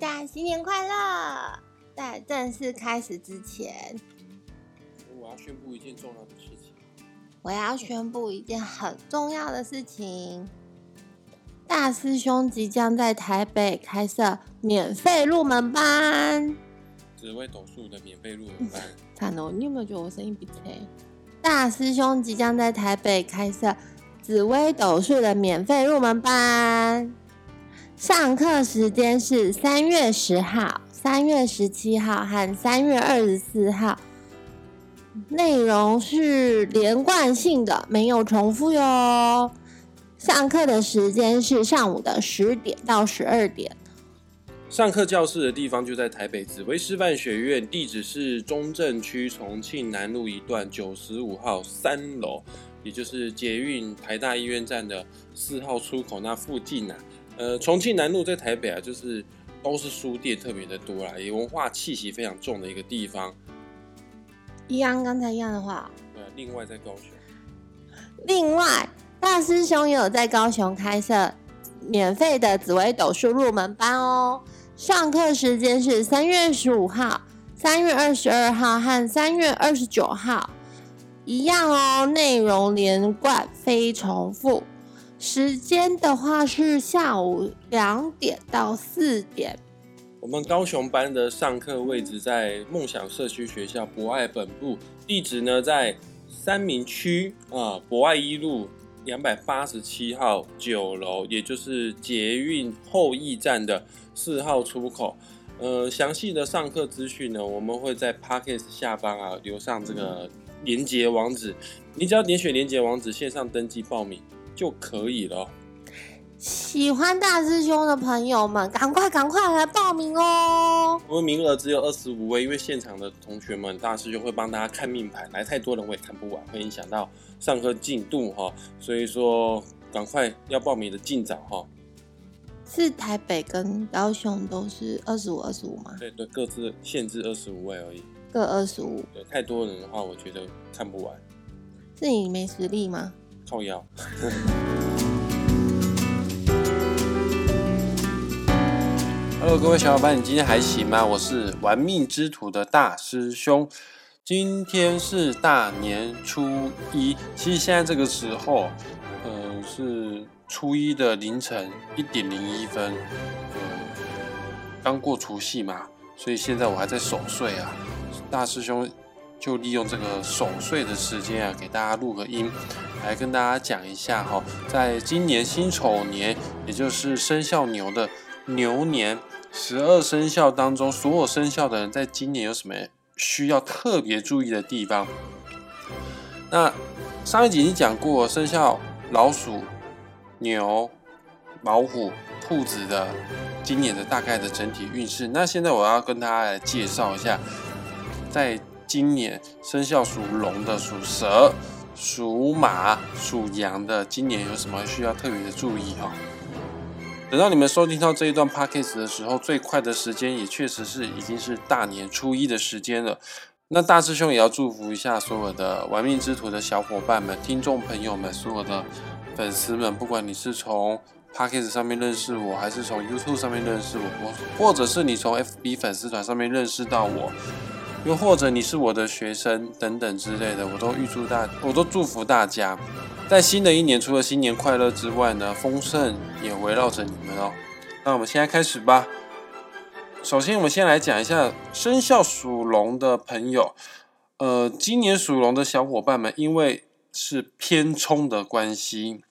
大家新年快乐！在正式开始之前，我要宣布一件重要的事情。我要宣布一件很重要的事情。大师兄即将在台北开设免费入门班，紫薇斗数的免费入门班。惨哦！你有没有觉得我声音比黑？大师兄即将在台北开设紫薇斗数的免费入门班，上课时间是三月十号、三月十七号和三月二十四号，内容是连贯性的，没有重复哟。上课的时间是上午的十点到十二点。上课教室的地方就在台北紫薇师范学院，地址是中正区重庆南路一段九十五号三楼，也就是捷运台大医院站的四号出口那附近啊。呃，重庆南路在台北啊，就是都是书店特别的多啦，也文化气息非常重的一个地方。一样刚才一样的话。对，另外在高雄。另外。大师兄也有在高雄开设免费的紫微斗数入门班哦，上课时间是三月十五号、三月二十二号和三月二十九号，一样哦，内容连贯，非重复。时间的话是下午两点到四点。我们高雄班的上课位置在梦想社区学校博爱本部，地址呢在三明区啊博爱一路。两百八十七号九楼，也就是捷运后驿站的四号出口。呃，详细的上课资讯呢，我们会在 p a c k e s 下方啊留上这个连接网址，你只要点选连接网址，线上登记报名就可以了。喜欢大师兄的朋友们，赶快赶快来报名哦！我们名额只有二十五位，因为现场的同学们，大师兄会帮大家看命盘，来太多人我也看不完，会影响到上课进度哈。所以说，赶快要报名的尽早哈。是台北跟高雄都是二十五二十五吗？对对，各自限制二十五位而已，各二十五。对，太多人的话，我觉得看不完。是你没实力吗？后腰。Hello，各位小伙伴，你今天还行吗？我是玩命之徒的大师兄。今天是大年初一，其实现在这个时候，呃，是初一的凌晨一点零一分，呃，刚过除夕嘛，所以现在我还在守岁啊。大师兄就利用这个守岁的时间啊，给大家录个音，来跟大家讲一下哈，在今年辛丑年，也就是生肖牛的牛年。十二生肖当中，所有生肖的人在今年有什么需要特别注意的地方？那上一集已经讲过，生肖老鼠、牛、老虎、兔子的今年的大概的整体运势。那现在我要跟大家来介绍一下，在今年生肖属龙的、属蛇、属马、属羊的，今年有什么需要特别的注意哦？等到你们收听到这一段 podcast 的时候，最快的时间也确实是已经是大年初一的时间了。那大师兄也要祝福一下所有的玩命之徒的小伙伴们、听众朋友们、所有的粉丝们，不管你是从 podcast 上面认识我，还是从 YouTube 上面认识我，或者是你从 FB 粉丝团上面认识到我，又或者你是我的学生等等之类的，我都预祝大，我都祝福大家。在新的一年，除了新年快乐之外呢，丰盛也围绕着你们哦。那我们现在开始吧。首先，我们先来讲一下生肖属龙的朋友。呃，今年属龙的小伙伴们，因为是偏冲的关系，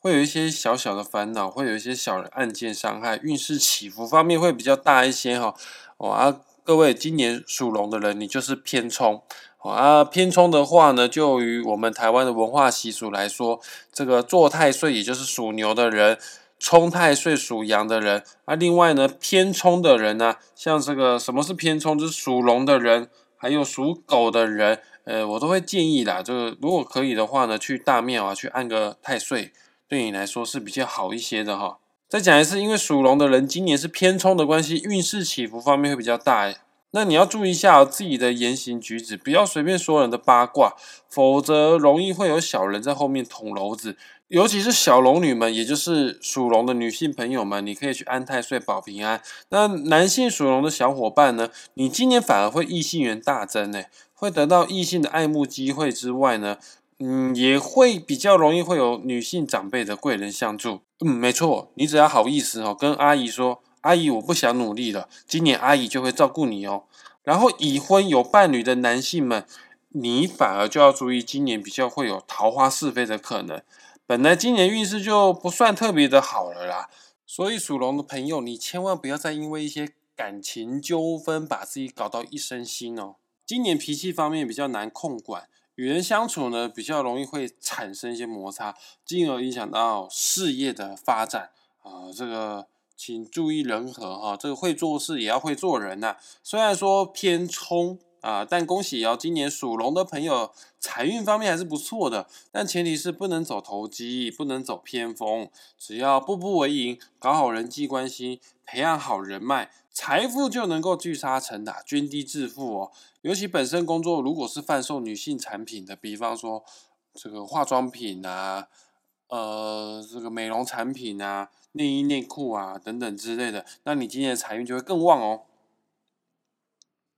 会有一些小小的烦恼，会有一些小的案件伤害，运势起伏方面会比较大一些哈。啊，各位今年属龙的人，你就是偏冲。啊，偏冲的话呢，就于我们台湾的文化习俗来说，这个坐太岁也就是属牛的人，冲太岁属羊的人。啊，另外呢，偏冲的人呢，像这个什么是偏冲，就是属龙的人，还有属狗的人，呃，我都会建议啦，就是如果可以的话呢，去大庙啊，去按个太岁，对你来说是比较好一些的哈。再讲一次，因为属龙的人今年是偏冲的关系，运势起伏方面会比较大。那你要注意一下自己的言行举止，不要随便说人的八卦，否则容易会有小人在后面捅娄子。尤其是小龙女们，也就是属龙的女性朋友们，你可以去安太岁保平安。那男性属龙的小伙伴呢，你今年反而会异性缘大增呢，会得到异性的爱慕机会之外呢，嗯，也会比较容易会有女性长辈的贵人相助。嗯，没错，你只要好意思哦，跟阿姨说，阿姨我不想努力了，今年阿姨就会照顾你哦。然后已婚有伴侣的男性们，你反而就要注意，今年比较会有桃花是非的可能。本来今年运势就不算特别的好了啦，所以属龙的朋友，你千万不要再因为一些感情纠纷把自己搞到一身腥哦。今年脾气方面比较难控管，与人相处呢比较容易会产生一些摩擦，进而影响到事业的发展啊。这个请注意人和哈，这个会做事也要会做人呐。虽然说偏冲。啊，但恭喜哦，今年属龙的朋友财运方面还是不错的，但前提是不能走投机，不能走偏锋。只要步步为营，搞好人际关系，培养好人脉，财富就能够聚沙成塔，涓滴致富哦。尤其本身工作如果是贩售女性产品的，比方说这个化妆品啊，呃，这个美容产品啊，内衣内裤啊等等之类的，那你今年的财运就会更旺哦。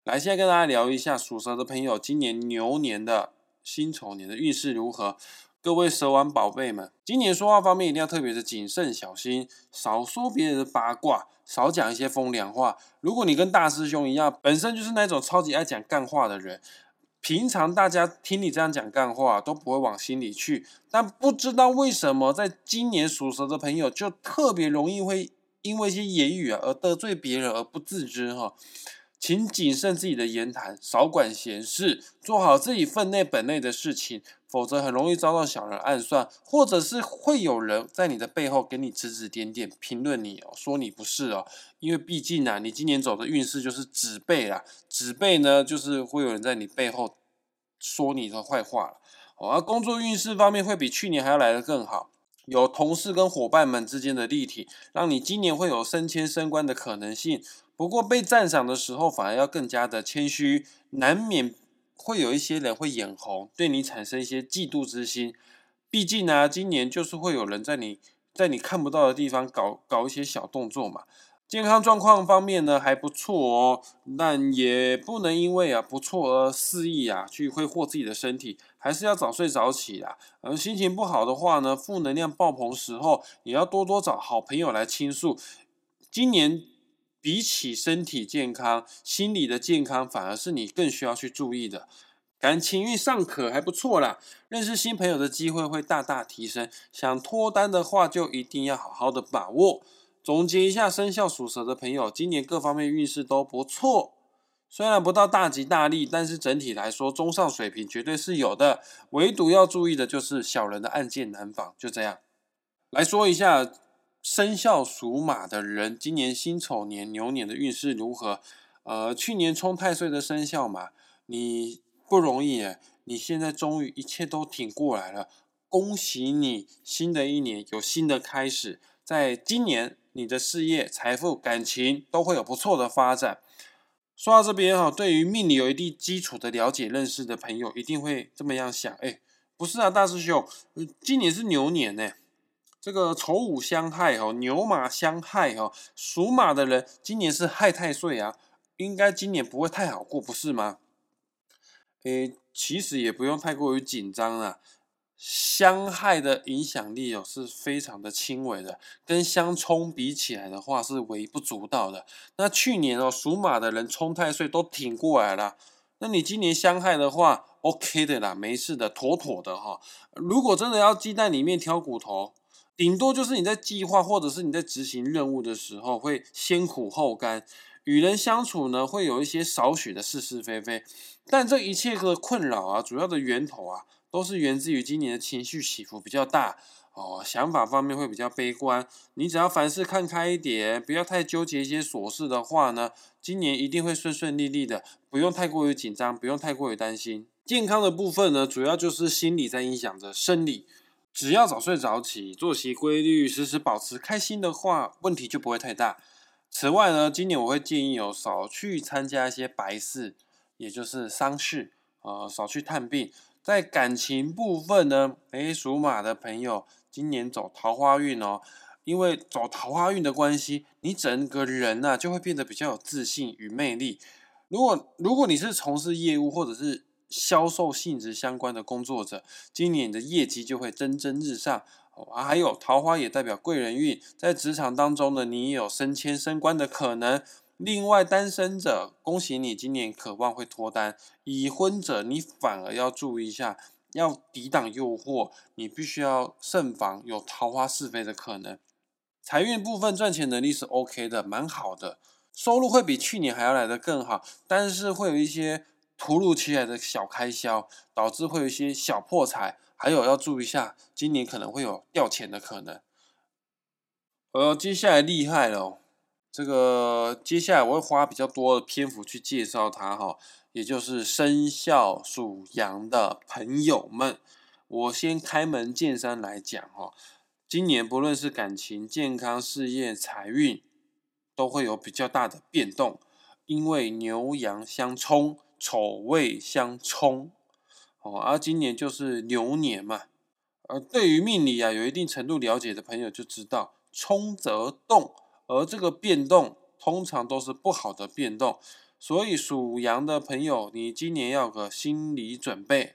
来，现在跟大家聊一下属蛇的朋友，今年牛年的辛丑年的运势如何？各位蛇丸宝贝们，今年说话方面一定要特别的谨慎小心，少说别人的八卦，少讲一些风凉话。如果你跟大师兄一样，本身就是那种超级爱讲干话的人，平常大家听你这样讲干话都不会往心里去，但不知道为什么，在今年属蛇的朋友就特别容易会因为一些言语啊而得罪别人而不自知哈。请谨慎自己的言谈，少管闲事，做好自己分内本内的事情，否则很容易遭到小人暗算，或者是会有人在你的背后给你指指点点，评论你哦，说你不是哦。因为毕竟啊，你今年走的运势就是子辈啦，子辈呢就是会有人在你背后说你的坏话了。而工作运势方面会比去年还要来得更好，有同事跟伙伴们之间的立体，让你今年会有升迁升官的可能性。不过被赞赏的时候，反而要更加的谦虚，难免会有一些人会眼红，对你产生一些嫉妒之心。毕竟呢，今年就是会有人在你在你看不到的地方搞搞一些小动作嘛。健康状况方面呢还不错哦，但也不能因为啊不错而肆意啊去挥霍自己的身体，还是要早睡早起啦。而心情不好的话呢，负能量爆棚时候，也要多多找好朋友来倾诉。今年。比起身体健康，心理的健康反而是你更需要去注意的。感情运尚可，还不错啦，认识新朋友的机会会大大提升。想脱单的话，就一定要好好的把握。总结一下，生肖属蛇的朋友，今年各方面运势都不错。虽然不到大吉大利，但是整体来说中上水平绝对是有的。唯独要注意的就是小人的暗箭难防。就这样来说一下。生肖属马的人，今年辛丑年牛年的运势如何？呃，去年冲太岁的生肖马，你不容易，你现在终于一切都挺过来了，恭喜你！新的一年有新的开始，在今年你的事业、财富、感情都会有不错的发展。说到这边哈，对于命理有一定基础的了解、认识的朋友，一定会这么样想：哎，不是啊，大师兄，今年是牛年呢。这个丑午相害哦，牛马相害哦，属马的人今年是害太岁啊，应该今年不会太好过，不是吗？诶，其实也不用太过于紧张啊，相害的影响力哦是非常的轻微的，跟相冲比起来的话是微不足道的。那去年哦，属马的人冲太岁都挺过来了，那你今年相害的话，OK 的啦，没事的，妥妥的哈。如果真的要鸡蛋里面挑骨头。顶多就是你在计划或者是你在执行任务的时候会先苦后甘，与人相处呢会有一些少许的是是非非，但这一切的困扰啊，主要的源头啊都是源自于今年的情绪起伏比较大哦，想法方面会比较悲观。你只要凡事看开一点，不要太纠结一些琐事的话呢，今年一定会顺顺利利的，不用太过于紧张，不用太过于担心。健康的部分呢，主要就是心理在影响着生理。只要早睡早起，作息规律，时时保持开心的话，问题就不会太大。此外呢，今年我会建议有，少去参加一些白事，也就是丧事，呃，少去探病。在感情部分呢，诶，属马的朋友今年走桃花运哦，因为走桃花运的关系，你整个人呐就会变得比较有自信与魅力。如果如果你是从事业务或者是销售性质相关的工作者，今年你的业绩就会蒸蒸日上。啊，还有桃花也代表贵人运，在职场当中呢，你也有升迁升官的可能。另外，单身者，恭喜你，今年渴望会脱单；已婚者，你反而要注意一下，要抵挡诱惑，你必须要慎防有桃花是非的可能。财运部分赚钱能力是 OK 的，蛮好的，收入会比去年还要来得更好，但是会有一些突如其来的小开销，导致会有一些小破财。还有要注意一下，今年可能会有掉钱的可能。呃，接下来厉害了，这个接下来我会花比较多的篇幅去介绍它哈，也就是生肖属羊的朋友们，我先开门见山来讲哈，今年不论是感情、健康、事业、财运，都会有比较大的变动，因为牛羊相冲，丑未相冲。哦，而今年就是牛年嘛，呃，对于命理啊有一定程度了解的朋友就知道，冲则动，而这个变动通常都是不好的变动，所以属羊的朋友，你今年要个心理准备，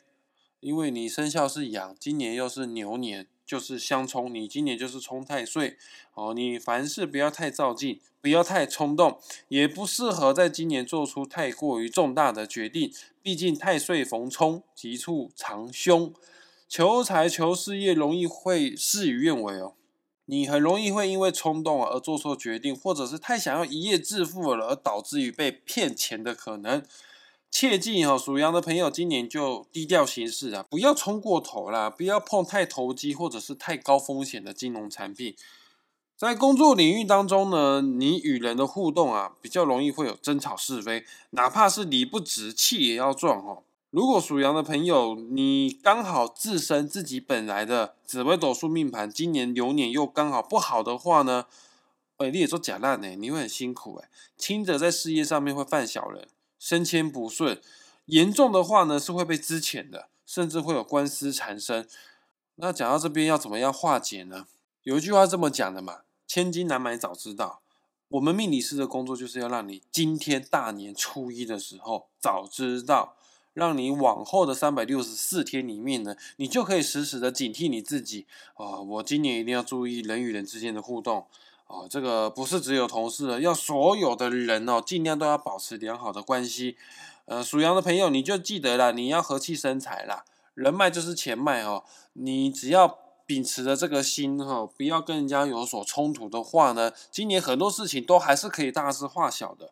因为你生肖是羊，今年又是牛年。就是相冲，你今年就是冲太岁哦。你凡事不要太照进，不要太冲动，也不适合在今年做出太过于重大的决定。毕竟太岁逢冲，急处藏凶，求财求事业容易会事与愿违哦。你很容易会因为冲动而做错决定，或者是太想要一夜致富了，而导致于被骗钱的可能。切记哈，属羊的朋友今年就低调行事啊，不要冲过头啦，不要碰太投机或者是太高风险的金融产品。在工作领域当中呢，你与人的互动啊，比较容易会有争吵是非，哪怕是理不直气也要撞哦。如果属羊的朋友，你刚好自身自己本来的紫微斗数命盘今年流年又刚好不好的话呢，哎，你也做假烂呢，你会很辛苦哎，轻者在事业上面会犯小人。升迁不顺，严重的话呢是会被资遣的，甚至会有官司缠身。那讲到这边要怎么样化解呢？有一句话这么讲的嘛：“千金难买早知道。”我们命理师的工作就是要让你今天大年初一的时候早知道，让你往后的三百六十四天里面呢，你就可以时时的警惕你自己啊！我今年一定要注意人与人之间的互动。哦，这个不是只有同事了，要所有的人哦，尽量都要保持良好的关系。呃，属羊的朋友，你就记得了，你要和气生财啦，人脉就是钱脉哦。你只要秉持着这个心哈，不要跟人家有所冲突的话呢，今年很多事情都还是可以大事化小的。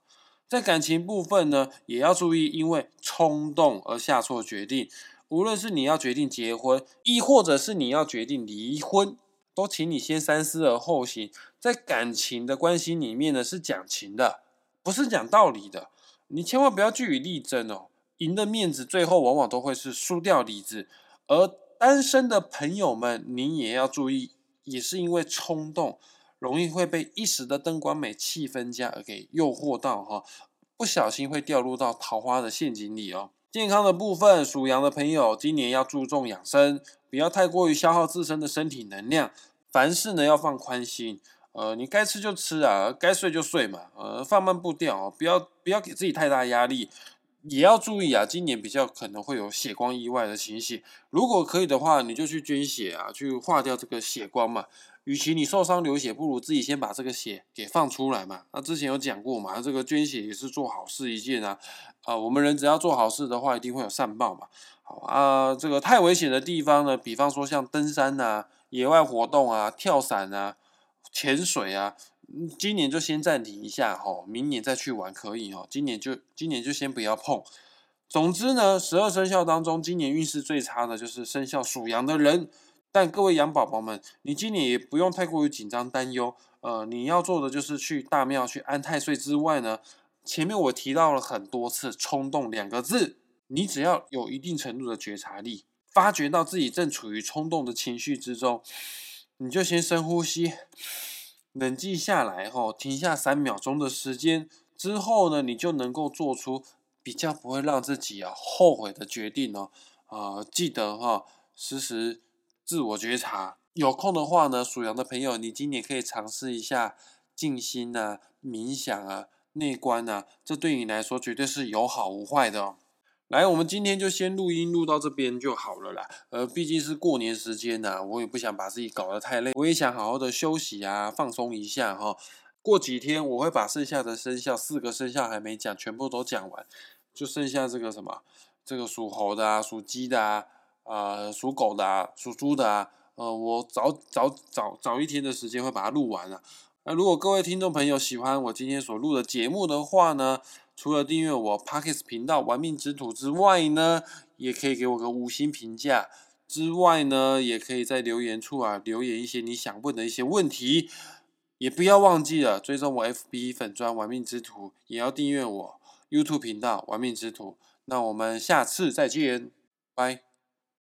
在感情部分呢，也要注意，因为冲动而下错决定。无论是你要决定结婚，亦或者是你要决定离婚。都请你先三思而后行，在感情的关系里面呢，是讲情的，不是讲道理的。你千万不要据理力争哦，赢的面子最后往往都会是输掉理智。而单身的朋友们，你也要注意，也是因为冲动，容易会被一时的灯光美、气氛佳而给诱惑到哈，不小心会掉入到桃花的陷阱里哦。健康的部分，属羊的朋友今年要注重养生。不要太过于消耗自身的身体能量，凡事呢要放宽心。呃，你该吃就吃啊，该睡就睡嘛。呃，放慢步调哦，不要不要给自己太大压力。也要注意啊，今年比较可能会有血光意外的情形。如果可以的话，你就去捐血啊，去化掉这个血光嘛。与其你受伤流血，不如自己先把这个血给放出来嘛。那之前有讲过嘛，这个捐血也是做好事一件啊。啊，我们人只要做好事的话，一定会有善报嘛。好啊，这个太危险的地方呢，比方说像登山啊、野外活动啊、跳伞啊、潜水啊，今年就先暂停一下哈，明年再去玩可以哈。今年就今年就先不要碰。总之呢，十二生肖当中，今年运势最差的就是生肖属羊的人。但各位羊宝宝们，你今年也不用太过于紧张担忧。呃，你要做的就是去大庙去安太岁之外呢，前面我提到了很多次“冲动”两个字。你只要有一定程度的觉察力，发觉到自己正处于冲动的情绪之中，你就先深呼吸，冷静下来后，停下三秒钟的时间之后呢，你就能够做出比较不会让自己啊后悔的决定哦。啊，记得哈，时时自我觉察。有空的话呢，属羊的朋友，你今年可以尝试一下静心啊、冥想啊、内观啊，这对你来说绝对是有好无坏的哦。来，我们今天就先录音录到这边就好了啦。呃，毕竟是过年时间呐，我也不想把自己搞得太累，我也想好好的休息啊，放松一下哈。过几天我会把剩下的生肖四个生肖还没讲，全部都讲完，就剩下这个什么，这个属猴的啊，属鸡的啊，呃，属狗的啊，属猪的啊。呃，我早早早早一天的时间会把它录完了。那如果各位听众朋友喜欢我今天所录的节目的话呢，除了订阅我 Pockets 频道“玩命之徒”之外呢，也可以给我个五星评价。之外呢，也可以在留言处啊留言一些你想问的一些问题。也不要忘记了追踪我 FB 粉砖“玩命之徒”，也要订阅我 YouTube 频道“玩命之徒”。那我们下次再见，拜。